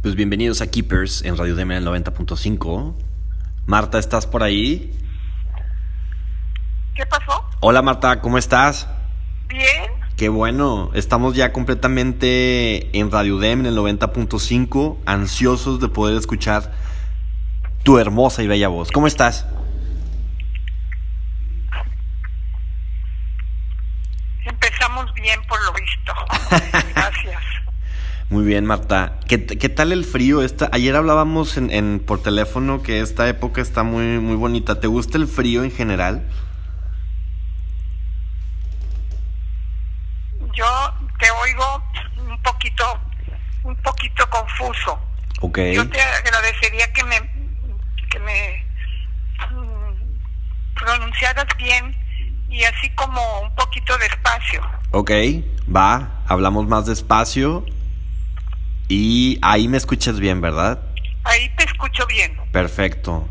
Pues bienvenidos a Keepers en Radio DM 90.5. Marta, ¿estás por ahí? ¿Qué pasó? Hola Marta, ¿cómo estás? Bien. Qué bueno, estamos ya completamente en Radio Dem en el 90.5, ansiosos de poder escuchar tu hermosa y bella voz. ¿Cómo estás? Empezamos bien por lo visto. Muy bien, Marta. ¿Qué, qué tal el frío? Esta, ayer hablábamos en, en, por teléfono que esta época está muy, muy bonita. ¿Te gusta el frío en general? Yo te oigo un poquito, un poquito confuso. Ok. Yo te agradecería que me, que me mm, pronunciaras bien y así como un poquito despacio. Ok, va, hablamos más despacio y ahí me escuchas bien, ¿verdad? Ahí te escucho bien. Perfecto.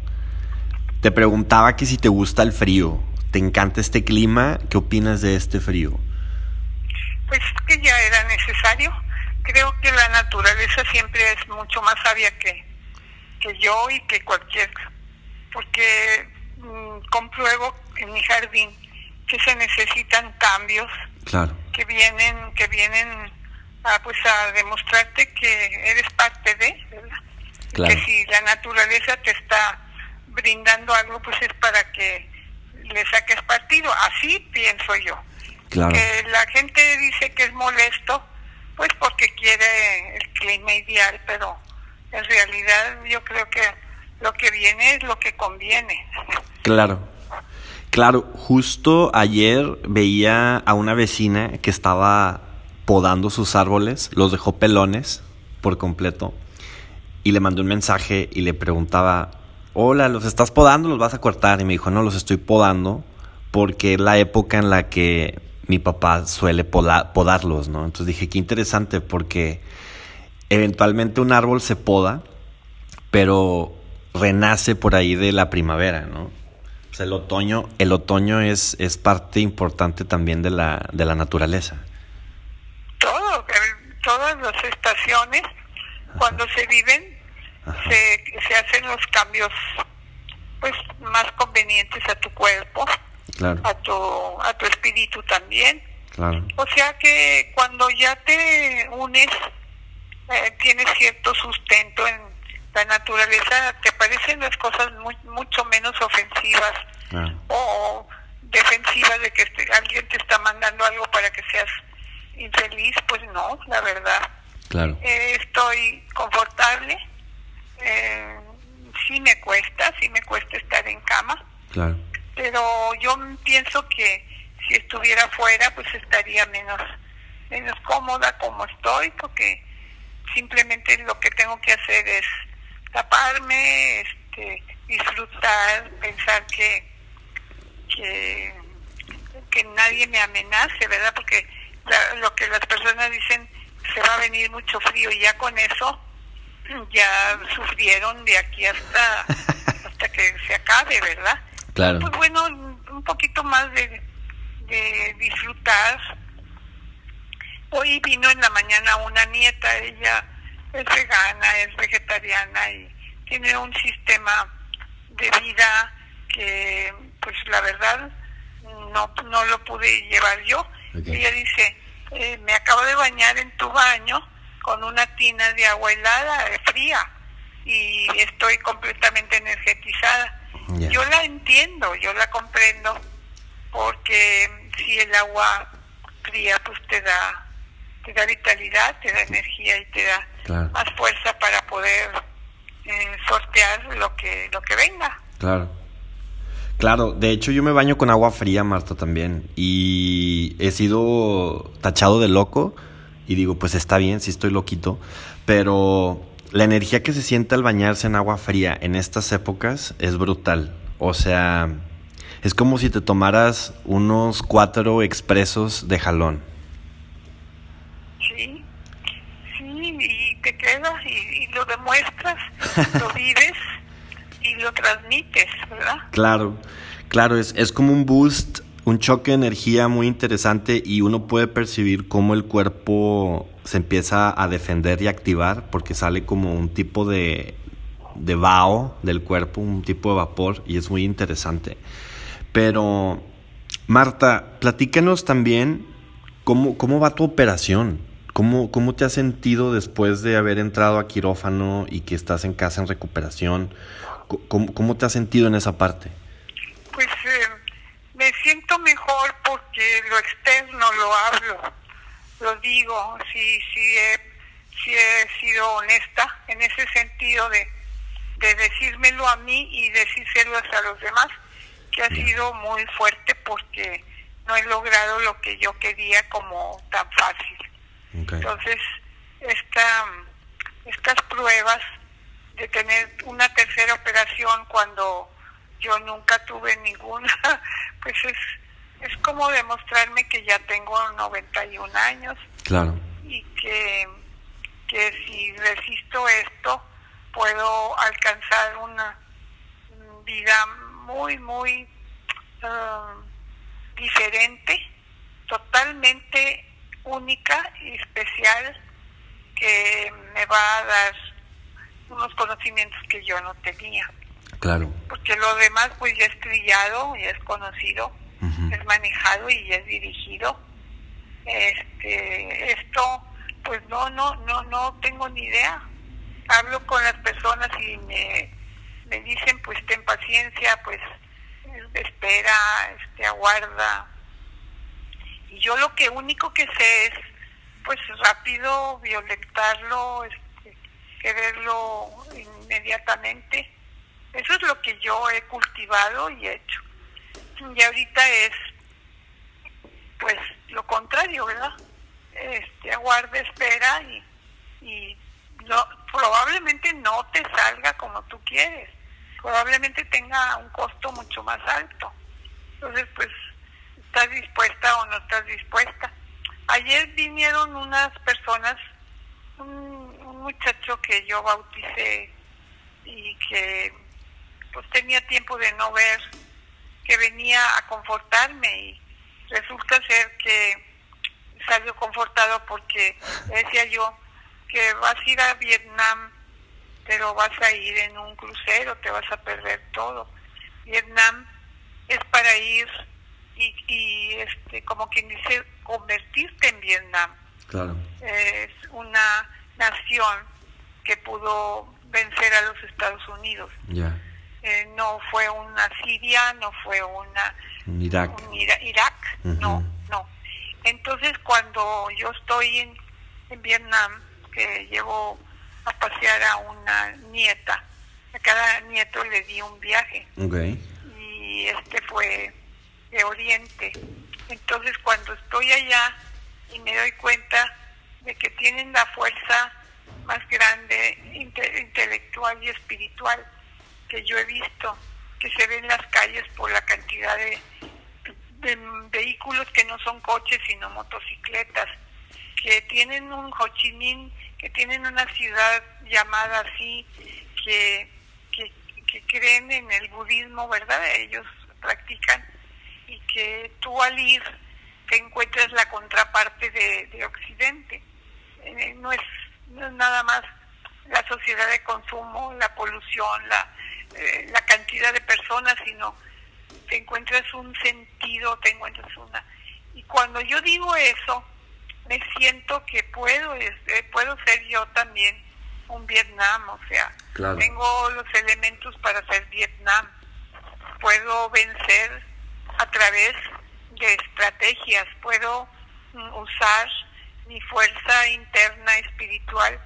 Te preguntaba que si te gusta el frío. ¿Te encanta este clima? ¿Qué opinas de este frío? Pues que ya era necesario. Creo que la naturaleza siempre es mucho más sabia que, que yo y que cualquier... Porque mmm, compruebo en mi jardín que se necesitan cambios claro. que vienen que vienen a pues a demostrarte que eres parte de ¿verdad? Claro. que si la naturaleza te está brindando algo pues es para que le saques partido así pienso yo claro. que la gente dice que es molesto pues porque quiere el clima ideal pero en realidad yo creo que lo que viene es lo que conviene claro Claro, justo ayer veía a una vecina que estaba podando sus árboles, los dejó pelones por completo, y le mandé un mensaje y le preguntaba, hola, ¿los estás podando? ¿Los vas a cortar? Y me dijo, no, los estoy podando porque es la época en la que mi papá suele poda podarlos, ¿no? Entonces dije, qué interesante porque eventualmente un árbol se poda, pero renace por ahí de la primavera, ¿no? El otoño, el otoño es, es parte importante también de la, de la naturaleza. Todas las estaciones, cuando se viven, se, se, hacen los cambios pues más convenientes a tu cuerpo, claro. a tu a tu espíritu también. Claro. O sea que cuando ya te unes, eh, tienes cierto sustento en la naturaleza te parecen las cosas muy, mucho menos ofensivas o defensivas de que este, alguien te está mandando algo para que seas infeliz, pues no, la verdad. Claro. Eh, estoy confortable, eh, sí me cuesta, sí me cuesta estar en cama, claro. pero yo pienso que si estuviera fuera, pues estaría menos, menos cómoda como estoy, porque simplemente lo que tengo que hacer es taparme, este, disfrutar, pensar que, que, que nadie me amenace, ¿verdad? Porque la, lo que las personas dicen, se va a venir mucho frío y ya con eso ya sufrieron de aquí hasta hasta que se acabe, ¿verdad? Claro. Pues bueno, un poquito más de, de disfrutar. Hoy vino en la mañana una nieta, ella es vegana, es vegetariana y tiene un sistema de vida que, pues la verdad, no, no lo pude llevar yo. Okay. Ella dice, eh, me acabo de bañar en tu baño con una tina de agua helada, fría, y estoy completamente energetizada. Yeah. Yo la entiendo, yo la comprendo, porque si el agua fría pues te da te da vitalidad, te da energía y te da claro. más fuerza para poder eh, sortear lo que lo que venga. Claro. Claro, de hecho yo me baño con agua fría, Marta, también. Y he sido tachado de loco. Y digo, pues está bien, sí estoy loquito. Pero la energía que se siente al bañarse en agua fría en estas épocas es brutal. O sea, es como si te tomaras unos cuatro expresos de jalón. Sí, sí, y te quedas y, y lo demuestras, lo vives y lo transmites, ¿verdad? Claro, claro, es, es como un boost, un choque de energía muy interesante y uno puede percibir cómo el cuerpo se empieza a defender y activar porque sale como un tipo de, de vaho del cuerpo, un tipo de vapor y es muy interesante. Pero, Marta, platícanos también cómo, cómo va tu operación. ¿Cómo, ¿Cómo te has sentido después de haber entrado a quirófano y que estás en casa en recuperación? ¿Cómo, cómo te has sentido en esa parte? Pues eh, me siento mejor porque lo externo lo hablo, lo digo, sí, sí he, sí he sido honesta en ese sentido de, de decírmelo a mí y decírselo a los demás, que ha sido muy fuerte porque no he logrado lo que yo quería como tan fácil. Entonces, esta, estas pruebas de tener una tercera operación cuando yo nunca tuve ninguna, pues es, es como demostrarme que ya tengo 91 años. Claro. Y que, que si resisto esto, puedo alcanzar una vida muy, muy uh, diferente, totalmente única y especial que me va a dar unos conocimientos que yo no tenía. Claro. Porque lo demás pues ya es trillado, ya es conocido, es manejado y ya es dirigido. Este, esto pues no no no no tengo ni idea. Hablo con las personas y me, me dicen pues ten paciencia, pues espera, este aguarda, y yo lo que único que sé es, pues rápido, violentarlo, este, quererlo inmediatamente. Eso es lo que yo he cultivado y hecho. Y ahorita es, pues, lo contrario, ¿verdad? Este, aguarda, espera y, y no, probablemente no te salga como tú quieres. Probablemente tenga un costo mucho más alto. Entonces, pues, estás dispuesta o no estás dispuesta. Ayer vinieron unas personas, un, que yo bauticé y que pues tenía tiempo de no ver, que venía a confortarme y resulta ser que salió confortado porque decía yo que vas a ir a Vietnam, pero vas a ir en un crucero, te vas a perder todo. Vietnam es para ir y, este como quien dice convertirte en Vietnam. Es una nación que pudo vencer a los Estados Unidos. Eh, no fue una Siria, no fue una Irak, Irak no, no. Entonces cuando yo estoy en, en Vietnam, que llevo a pasear a una nieta, a cada nieto le di un viaje. Y este fue de Oriente. Entonces cuando estoy allá y me doy cuenta de que tienen la fuerza más grande intelectual y espiritual que yo he visto, que se ve en las calles por la cantidad de, vehículos que no son coches sino motocicletas, que tienen un Ho Chi Minh, que tienen una ciudad llamada así, que, que, que creen en el budismo, ¿verdad? Ellos practican y que tú al ir te encuentres la contraparte de, Occidente. Eh, no, es, nada más la sociedad de consumo, la polución, la, eh, la cantidad de personas, sino te encuentras un sentido, te encuentras una... Y cuando yo digo eso, me siento que puedo, este, puedo ser yo también un Vietnam, o sea, tengo los elementos para ser Vietnam, puedo vencer a través de estrategias. Puedo mm, usar mi fuerza interna espiritual.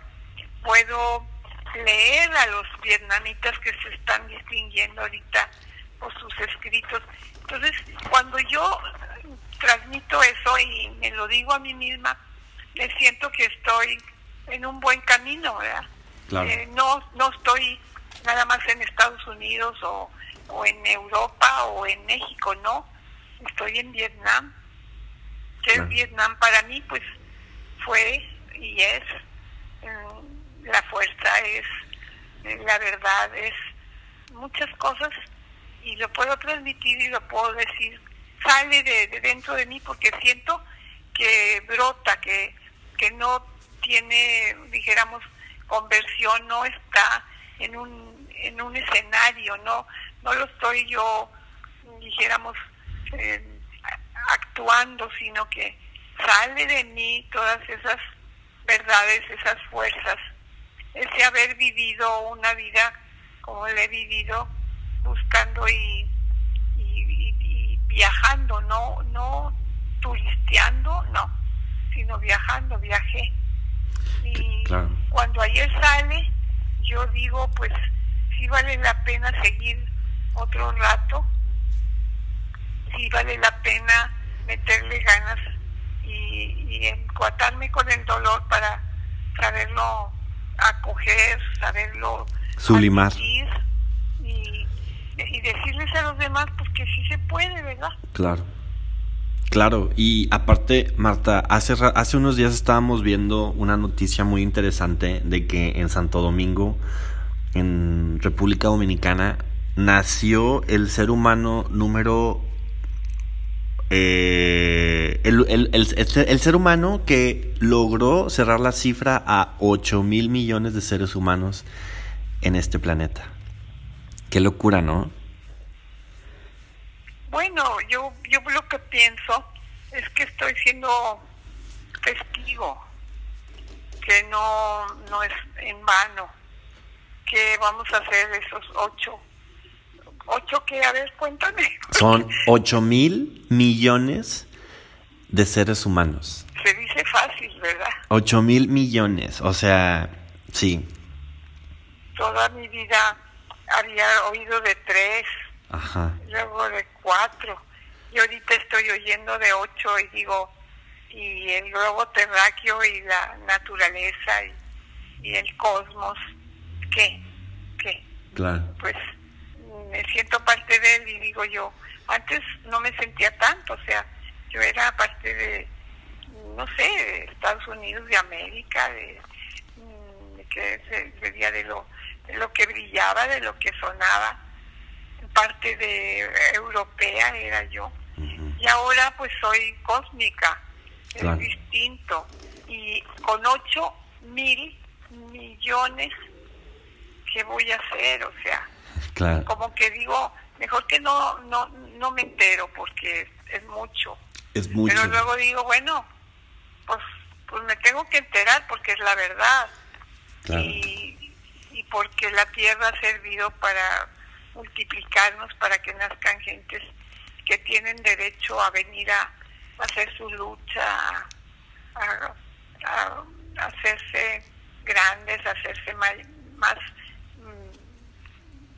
Puedo leer a los vietnamitas que se están distinguiendo ahorita por sus escritos. Entonces, cuando yo transmito eso y me lo digo a mí misma, me siento que estoy en un buen camino, ¿verdad? Eh, no, no estoy nada más en Estados Unidos o o en Europa o en México, no. Estoy en Vietnam. ¿Qué es Vietnam para mí? Pues fue y es mm, la fuerza, es eh, la verdad, es muchas cosas y lo puedo transmitir y lo puedo decir. Sale de, de dentro de mí porque siento que brota, que, que no tiene, dijéramos, conversión, no está en un, en un escenario, no, no lo estoy yo, dijéramos, eh, actuando, sino que sale de mí todas esas verdades, esas fuerzas, ese haber vivido una vida como la he vivido, buscando y, y, viajando, no, no turisteando, no, sino viajando, viajé. Y cuando ayer sale, yo digo, pues sí vale la pena seguir otro rato, sí vale la pena meterle ganas y, y con el dolor para saberlo acoger, saberlo sublimar y, y, decirles a los demás pues que sí se puede, ¿verdad? Claro. Claro, y aparte, Marta, hace, hace unos días estábamos viendo una noticia muy interesante de que en Santo Domingo, en República Dominicana, nació el ser humano número eh, el, el, el, ser humano que logró cerrar la cifra a 8 mil millones de seres humanos en este planeta. Qué locura, ¿no? Bueno, yo, yo lo que pienso es que estoy siendo testigo, que no, no es en vano, que vamos a hacer esos ocho ¿Ocho qué? A ver, cuéntame. Son ocho mil millones de seres humanos. Se dice fácil, ¿verdad? Ocho mil millones, o sea, sí. Toda mi vida había oído de tres, Ajá. luego de cuatro, y ahorita estoy oyendo de ocho y digo, y el globo terráqueo y la naturaleza y, y el cosmos, ¿qué? ¿Qué? Claro. Pues me siento parte de él y digo yo, antes no me sentía tanto, o sea, yo era parte de, no sé, de Estados Unidos, de América, de, mm, que se veía de lo, de lo que brillaba, de lo que sonaba, parte de europea era yo. Y ahora pues soy cósmica, es distinto. Y con ocho mil millones, ¿qué voy a hacer? O sea, como que digo, mejor que no, no, no me entero porque es mucho. Es mucho. Pero luego digo, bueno, pues, pues me tengo que enterar porque es la verdad. Y, y porque la tierra ha servido para multiplicarnos, para que nazcan gentes que tienen derecho a venir a, hacer su lucha, a, hacerse grandes, a hacerse más, más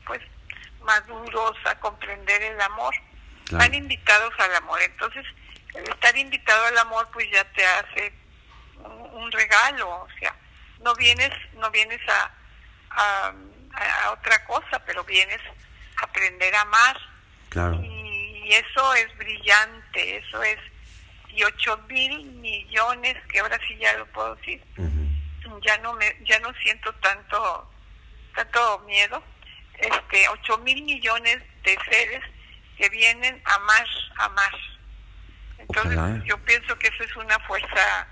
pues maduros a comprender el amor. Están invitados al amor. Entonces, el estar invitado al amor pues ya te hace un, regalo, o sea, no vienes no vienes a, a, otra cosa, pero vienes a aprender a amar. Y, eso es brillante, eso es y ocho mil millones que ahora sí ya lo puedo decir ya no me ya no siento tanto tanto miedo este, 8 mil millones de seres que vienen a más, a más. Entonces yo pienso que eso es una fuerza,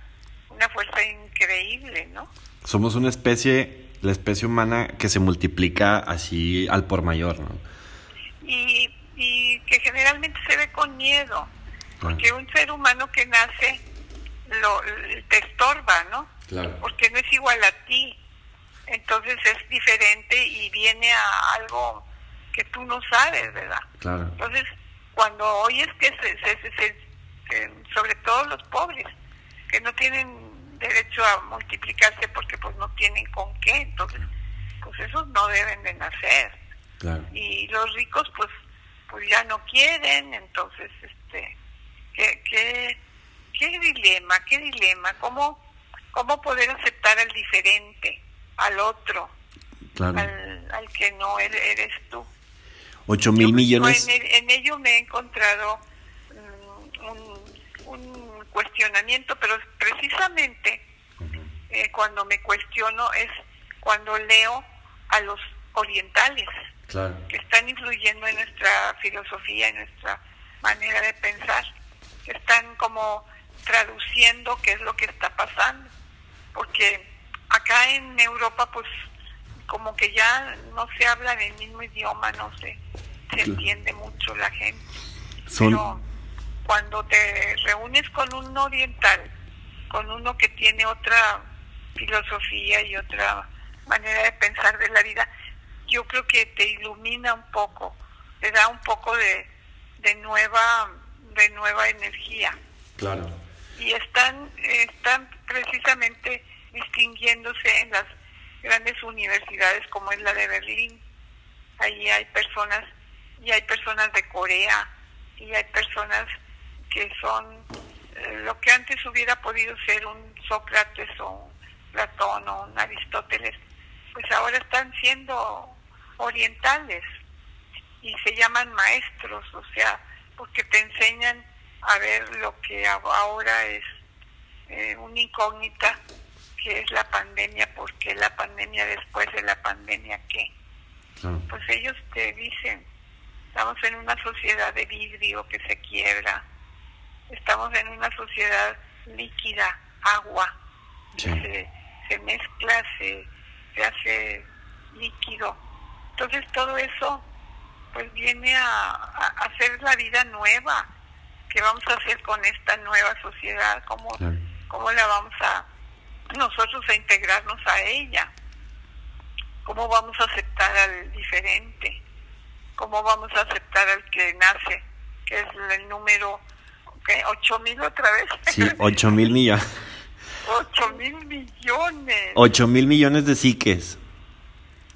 una fuerza increíble, ¿no? Somos una especie, la especie humana que se multiplica así al por mayor, ¿no? Y, y que generalmente se ve con miedo, porque un ser humano que nace lo, te estorba, ¿no? Porque no es igual a ti entonces es diferente y viene a algo que tú no sabes, ¿verdad? Claro. Entonces, cuando oyes que se, sobre todo los pobres, que no tienen derecho a multiplicarse porque pues no tienen con qué, entonces, pues esos no deben de nacer. Claro. Y los ricos pues pues ya no quieren, entonces, este, ¿qué, qué, qué dilema, qué dilema? ¿Cómo, ¿Cómo poder aceptar al diferente? Al otro, al, que no eres tú. Ocho mil millones. En, ello me he encontrado mm, un, cuestionamiento, pero precisamente eh, cuando me cuestiono es cuando leo a los orientales que están influyendo en nuestra filosofía, en nuestra manera de pensar. Están como traduciendo qué es lo que está pasando. Porque acá en Europa, pues como que ya no se habla del mismo idioma, no sé, se entiende mucho la gente. Pero cuando te reúnes con un oriental, con uno que tiene otra filosofía y otra manera de pensar de la vida, yo creo que te ilumina un poco, te da un poco de, de nueva de nueva energía. Claro. Y están están precisamente distinguiéndose en las grandes universidades como es la de Berlín. Ahí hay personas y hay personas de Corea y hay personas que son eh, lo que antes hubiera podido ser un Sócrates o un Platón o un Aristóteles, pues ahora están siendo orientales y se llaman maestros, o sea, porque te enseñan a ver lo que ahora es eh, una incógnita, que es la pandemia, porque la pandemia después de la pandemia qué. Pues ellos te dicen, estamos en una sociedad de vidrio que se quiebra, estamos en una sociedad líquida, agua, se, se, mezcla, se, se hace líquido. Entonces todo eso pues viene a, hacer la vida nueva. ¿Qué vamos a hacer con esta nueva sociedad? ¿Cómo, cómo la vamos a nosotros a integrarnos a ella? ¿Cómo vamos a aceptar al diferente? ¿Cómo vamos a aceptar al que nace? Que es el número ¿qué? ¿Ocho mil otra vez? Sí, ocho mil millones. ocho mil millones. Ocho mil millones de psiques.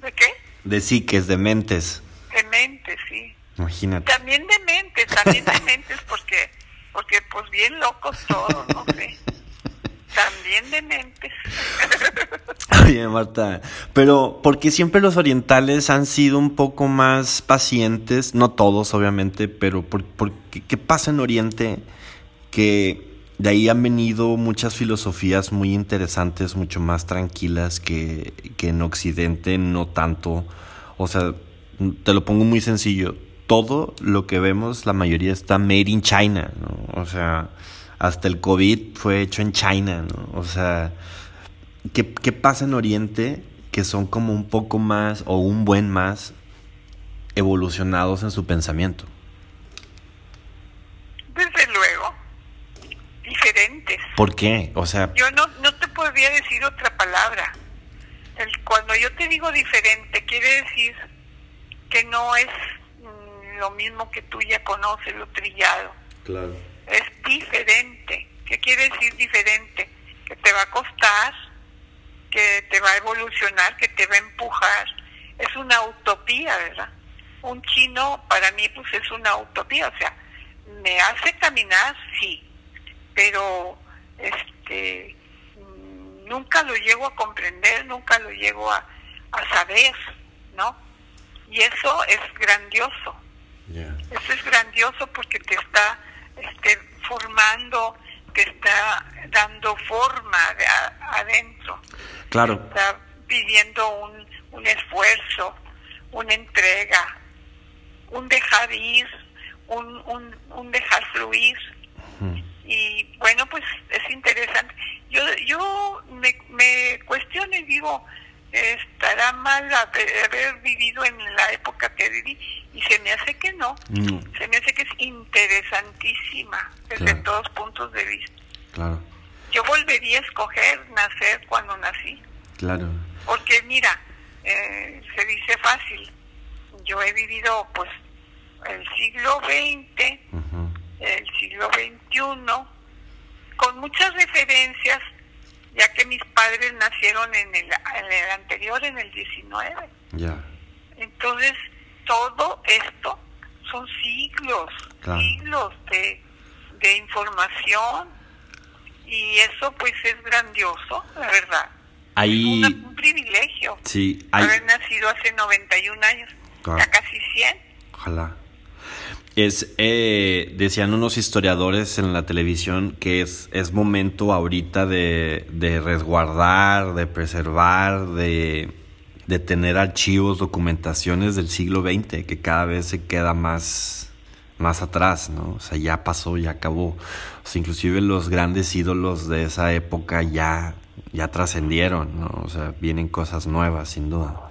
¿De qué? De psiques, de mentes. De mentes, sí. Imagínate. También de mentes, también de mentes, porque, porque pues bien locos todos, no sé. También de mentes. Oye, Marta, pero ¿por qué siempre los orientales han sido un poco más pacientes? No todos, obviamente, pero ¿por, qué, pasa en Oriente que de ahí han venido muchas filosofías muy interesantes, mucho más tranquilas que, que en Occidente, no tanto? O sea, te lo pongo muy sencillo. Todo lo que vemos, la mayoría está made in China, ¿no? O sea, hasta el COVID fue hecho en China, ¿no? O sea, ¿qué, pasa en Oriente que son como un poco más o un buen más evolucionados en su pensamiento? Desde luego, diferentes. ¿Por qué? O sea... Yo no, no te podría decir otra palabra. El, cuando yo te digo diferente, quiere decir que no es mm, lo mismo que tú ya conoces, lo trillado. Claro es diferente. ¿Qué quiere decir diferente? Que te va a costar, que te va a evolucionar, que te va a empujar. Es una utopía, ¿verdad? Un chino para mí pues es una utopía, o sea, me hace caminar, sí, pero este nunca lo llego a comprender, nunca lo llego a, a saber, ¿no? Y eso es grandioso. Eso es grandioso porque te está esté formando, que está dando forma de adentro. Claro. Está pidiendo un, un esfuerzo, una entrega, un dejar ir, un, un, un dejar fluir. Y bueno, pues es interesante. Yo, yo me, me cuestiono y digo, estará mal haber vivido en la época que viví y se me hace que no, se me hace que es interesantísima desde todos puntos de vista. Claro. Yo volvería a escoger nacer cuando nací. Claro. Porque mira, eh, se dice fácil, yo he vivido pues el siglo XX, el siglo XXI, con muchas referencias ya que mis padres nacieron en el, en el anterior, en el 19. Ya. Entonces, todo esto son siglos, siglos de, de información y eso pues es grandioso, la verdad. Hay... Es un privilegio sí, haber nacido hace 91 años, ya casi 100. Ojalá. Es, eh, decían unos historiadores en la televisión que es, es momento ahorita de, de resguardar, de preservar, de, tener archivos, documentaciones del siglo XX, que cada vez se queda más, más atrás, ¿no? O sea, ya pasó, ya acabó. O sea, inclusive los grandes ídolos de esa época ya, ya trascendieron, ¿no? O sea, vienen cosas nuevas, sin duda.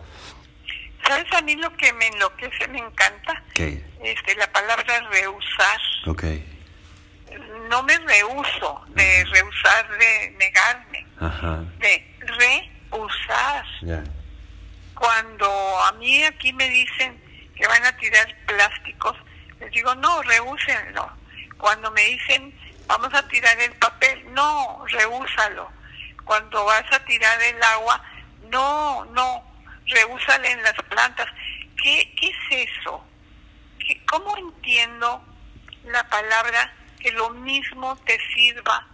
¿Sabes a mí lo que me enloquece, me encanta? ¿Qué? Este, la palabra rehusar. No me rehuso, de rehusar, de negarme, Ajá. de rehusar. Cuando a mí aquí me dicen que van a tirar plásticos, les digo, no, rehúsenlo. Cuando me dicen, vamos a tirar el papel, no, rehúsalo. Cuando vas a tirar el agua, no, no, rehúsale en las plantas. ¿Qué, qué es eso? ¿Qué, ¿Cómo entiendo la palabra que lo mismo te sirva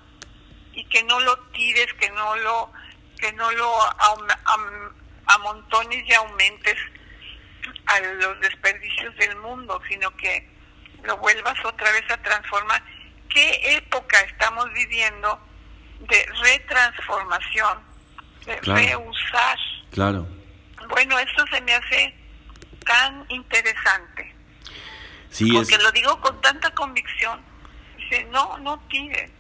y que no lo tires, que no lo, que no lo am- amontones y aumentes a los desperdicios del mundo, sino que lo vuelvas otra vez a transformar. ¿Qué época estamos viviendo de retransformación, de Claro. reusar? Claro. Bueno, esto se me hace tan interesante, Sí, es... porque lo digo con tanta convicción. Dice, no, no tiren.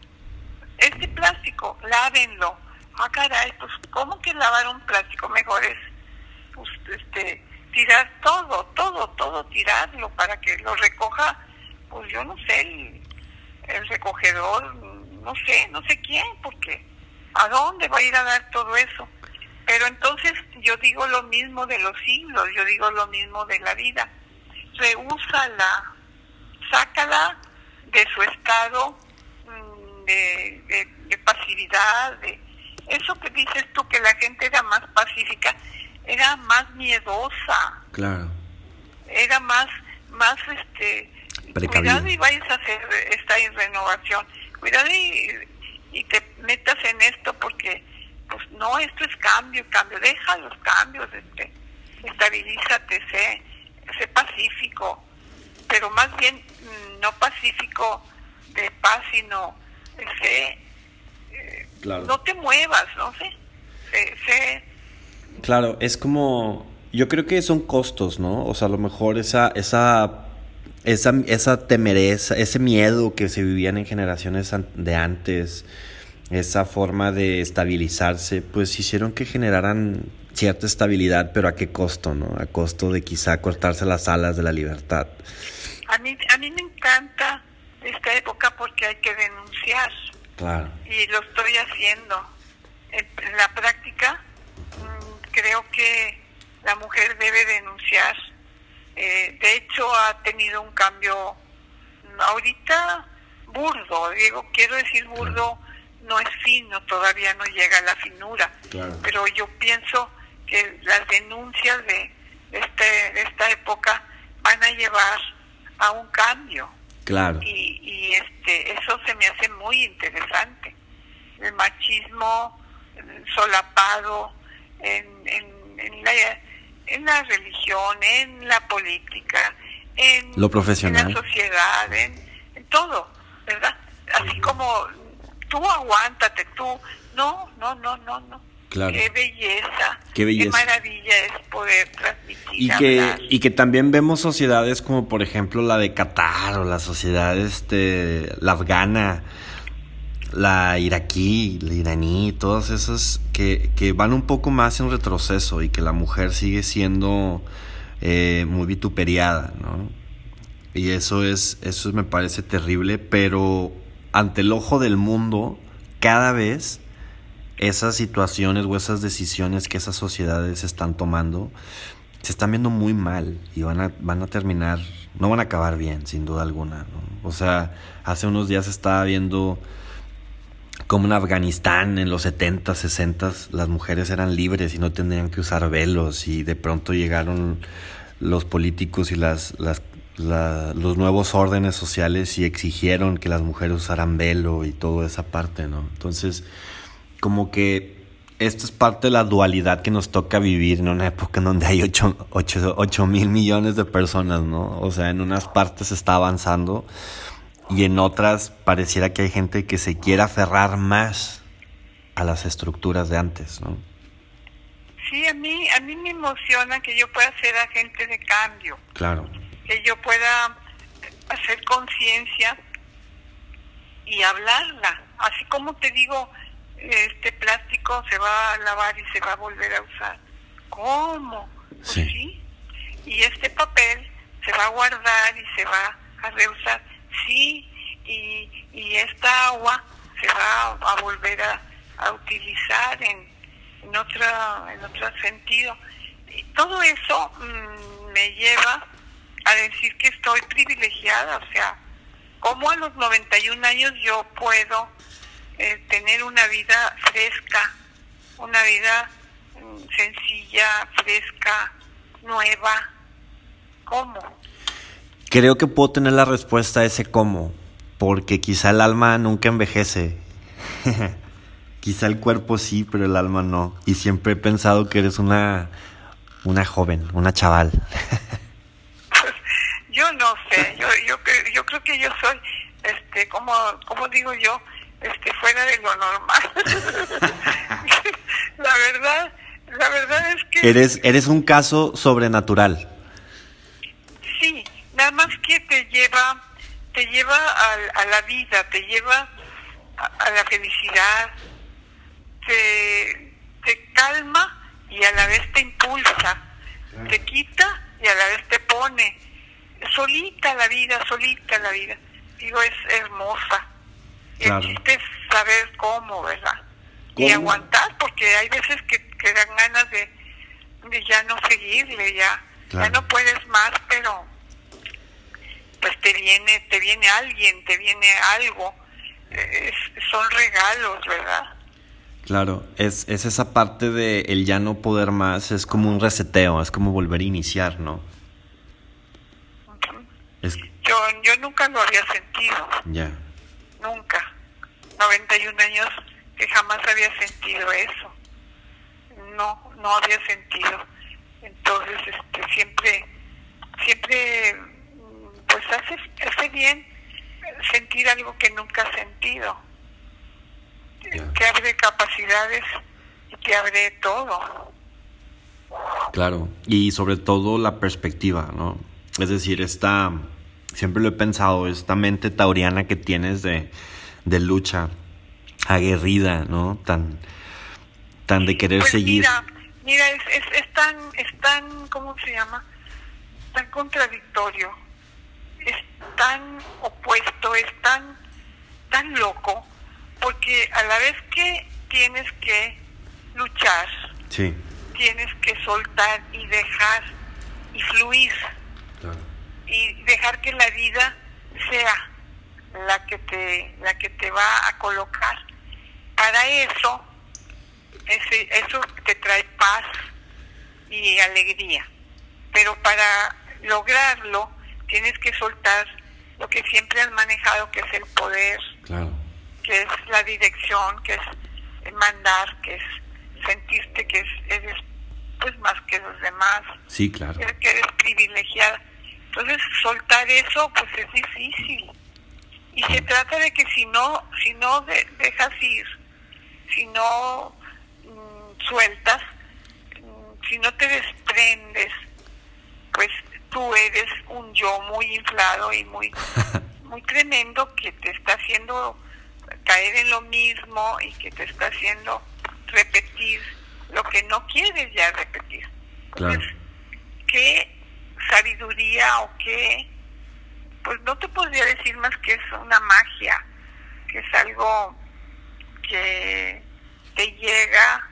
Este plástico, lávenlo. Ah, caray, pues, ¿cómo que lavar un plástico? Mejor es, pues, este, tirar todo, todo, todo, tirarlo para que lo recoja, pues yo no sé, el, el recogedor, no sé, no sé quién, porque ¿a dónde va a ir a dar todo eso? Pero entonces yo digo lo mismo de los siglos, yo digo lo mismo de la vida. Rehúsala, sácala de su estado mm, de, de, de pasividad, de eso que dices tú que la gente era más pacífica, era más miedosa, Claro. era más, más este, Precavida. cuidado y vayas a hacer esta renovación, cuidado y, y te metas en esto porque, pues no, esto es cambio, cambio, deja los cambios, este, estabilízate, sé, sé pacífico, pero más bien mm, no pacífico de paz, sino sé, eh, Claro. no te muevas, no sé, sé, sé Claro, es como. Yo creo que son costos, ¿no? O sea, a lo mejor esa, esa, esa, esa temereza, ese miedo que se vivían en generaciones de antes, esa forma de estabilizarse, pues hicieron que generaran cierta estabilidad, pero a qué costo, ¿no? A costo de quizá cortarse las alas de la libertad. A mí, a mí me encanta esta época porque hay que denunciar Claro. y lo estoy haciendo. En, la práctica mm, creo que la mujer debe denunciar. Eh, de hecho ha tenido un cambio mm, ahorita burdo, digo, quiero decir burdo, no es fino, todavía no llega a la finura, Claro. pero yo pienso que las denuncias de, este, de esta época van a llevar a un cambio Claro. y, y este eso se me hace muy interesante el machismo solapado en, en, en la en la religión en la política en Lo profesional. en la sociedad en, en todo verdad así como tú aguántate tú no no no no no Claro. qué belleza Qué belleza. maravilla es poder transmitir Y que, hablar. y que también vemos sociedades como por ejemplo la de Qatar o la sociedad este, la afgana, la iraquí, la iraní, todas esas que, que van un poco más en retroceso y que la mujer sigue siendo eh, muy vituperiada, ¿no? Y eso es, eso me parece terrible, pero ante el ojo del mundo, cada vez esas situaciones o esas decisiones que esas sociedades están tomando se están viendo muy mal y van a, van a terminar, no van a acabar bien, sin duda alguna. O sea, hace unos días estaba viendo como en Afganistán en los 70, 60 las mujeres eran libres y no tendrían que usar velos y de pronto llegaron los políticos y las, las la- los nuevos órdenes sociales y exigieron que las mujeres usaran velo y toda esa parte, ¿no? Entonces, como que esto es parte de la dualidad que nos toca vivir en una época en donde hay 8 mil millones de personas, ¿no? O sea, en unas partes está avanzando y en otras pareciera que hay gente que se quiere aferrar más a las estructuras de antes, ¿no? Sí, a mí, a mí me emociona que yo pueda ser agente de cambio, Claro, que yo pueda hacer conciencia y hablarla. Así como te digo, este plástico se va a lavar y se va a volver a usar. ¿Cómo? Pues sí. Y este papel se va a guardar y se va a reusar. Sí. Y, y esta agua se va a, volver a, a utilizar en, en, otro, en otro sentido. Y todo eso mm, me lleva a decir que estoy privilegiada, o sea, como a los 91 años yo puedo eh, tener una vida fresca, una vida mm, sencilla, fresca, nueva. ¿Cómo? Creo que puedo tener la respuesta a ese cómo, porque quizá el alma nunca envejece. quizá el cuerpo sí, pero el alma no. Y siempre he pensado que eres una, una joven, una chaval. yo no sé, yo, yo, yo creo que yo soy, este, como, como digo yo, este, fuera de lo normal. la verdad, la verdad es que... Eres, eres un caso sobrenatural. Sí, nada más que te lleva, te lleva a, la vida, te lleva a, la felicidad, te, te calma y a la vez te impulsa, te quita y a la vez. Solita la vida, solita la vida. Digo, es hermosa. El chiste es saber cómo, ¿verdad? Y aguantar, porque hay veces que, que dan ganas de, de, ya no seguirle, ya, ya no puedes más, pero pues te viene, te viene alguien, te viene algo, son regalos, ¿verdad? Claro, es, es esa parte de el ya no poder más, es como un reseteo, es como volver a iniciar, ¿no? Yo, yo nunca lo había sentido. Ya. Nunca. 91 años que jamás había sentido eso. No, no había sentido. Entonces, este, siempre, siempre, pues hace, hace bien sentir algo que nunca has sentido. Que abre capacidades y que abre todo. Claro, y sobre todo la perspectiva, ¿no? Es decir, esta, siempre lo he pensado, esta mente tauriana que tienes de, de lucha aguerrida, ¿no? Tan, tan de querer pues seguir. Mira, mira es, es, tan, es tan, ¿cómo se llama? Tan contradictorio, es tan opuesto, es tan, tan loco, porque a la vez que tienes que luchar, sí. tienes que soltar y dejar y fluir y dejar que la vida sea la que te la que te va a colocar. Para eso ese, eso te trae paz y alegría. Pero para lograrlo tienes que soltar lo que siempre has manejado que es el poder que es la dirección que es mandar que es sentirte que eres pues más que los demás. Sí claro. Que eres privilegiada entonces soltar eso pues es difícil. Y se trata de que si no si no dejas ir si no mm, sueltas mm, si no te desprendes pues tú eres un yo muy inflado y muy muy tremendo que te está haciendo caer en lo mismo y que te está haciendo repetir lo que no quieres ya repetir. Claro. qué sabiduría o qué pues no te podría decir más que es una magia, que es algo que te llega